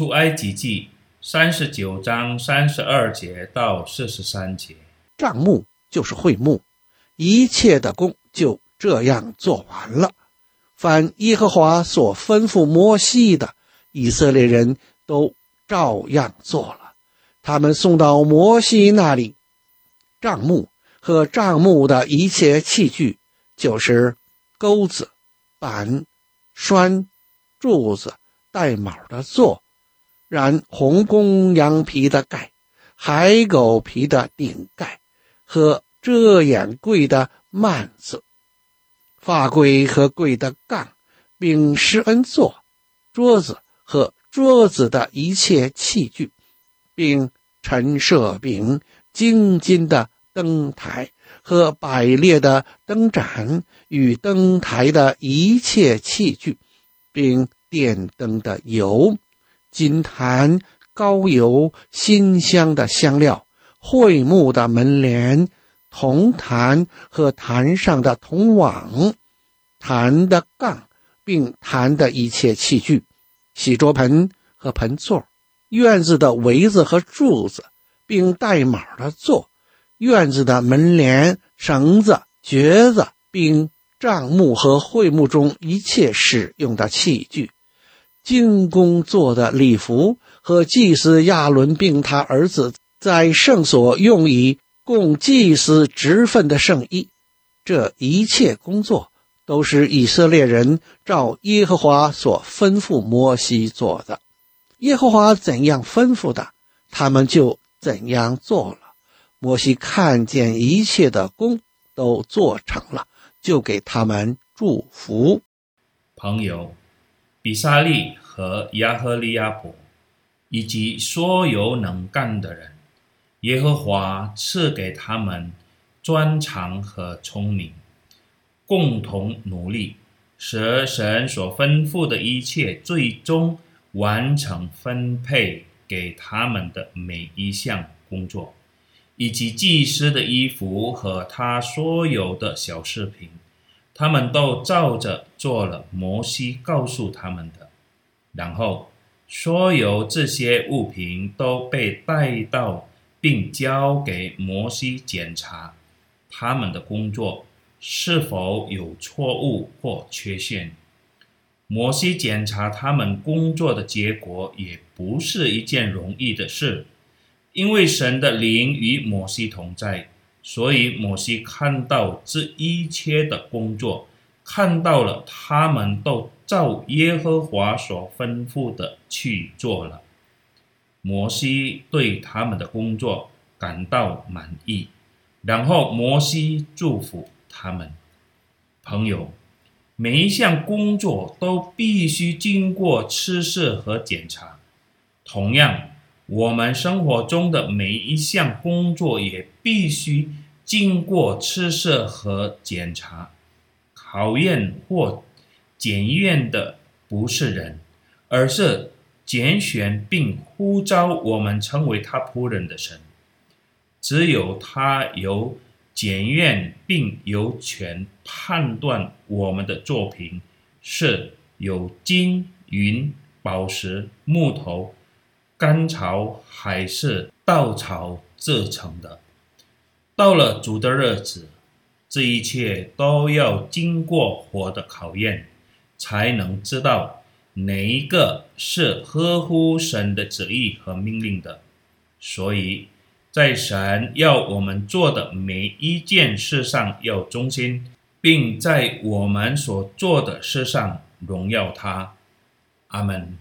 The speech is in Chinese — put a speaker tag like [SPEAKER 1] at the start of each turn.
[SPEAKER 1] 出埃及记三十九章三十二节到四十三节。
[SPEAKER 2] 账目就是会幕，一切的工就这样做完了。凡耶和华所吩咐摩西的，以色列人都照样做了。他们送到摩西那里，账目和账目的一切器具，就是钩子、板、栓、柱子、带卯的座、染红公羊皮的盖、海狗皮的顶盖和遮掩柜的幔子。发柜和柜的杠，并施恩座、桌子和桌子的一切器具，并陈设饼、金金的灯台和摆列的灯盏与灯台的一切器具，并电灯的油、金坛、高油、馨香的香料、桧木的门帘。铜坛和坛上的铜网，坛的杠，并坛的一切器具，洗桌盆和盆座，院子的围子和柱子，并带卯的座，院子的门帘、绳子、橛子，并帐幕和会幕中一切使用的器具，金工做的礼服和祭司亚伦并他儿子在圣所用以。供祭司职分的圣衣，这一切工作都是以色列人照耶和华所吩咐摩西做的。耶和华怎样吩咐的，他们就怎样做了。摩西看见一切的工都做成了，就给他们祝福。
[SPEAKER 1] 朋友，比萨利和亚何利亚伯，以及所有能干的人。耶和华赐给他们专长和聪明，共同努力，使神所吩咐的一切最终完成分配给他们的每一项工作，以及祭司的衣服和他所有的小饰品，他们都照着做了摩西告诉他们的。然后，所有这些物品都被带到。并交给摩西检查他们的工作是否有错误或缺陷。摩西检查他们工作的结果也不是一件容易的事，因为神的灵与摩西同在，所以摩西看到这一切的工作，看到了他们都照耶和华所吩咐的去做了。摩西对他们的工作感到满意，然后摩西祝福他们。朋友，每一项工作都必须经过测试和检查。同样，我们生活中的每一项工作也必须经过测试和检查。考验或检验的不是人，而是。拣选并呼召我们成为他仆人的神，只有他有检验并有权判断我们的作品是由金银、宝石、木头、干草还是稻草制成的。到了主的日子，这一切都要经过火的考验，才能知道。哪一个是合乎神的旨意和命令的？所以，在神要我们做的每一件事上要忠心，并在我们所做的事上荣耀他。阿门。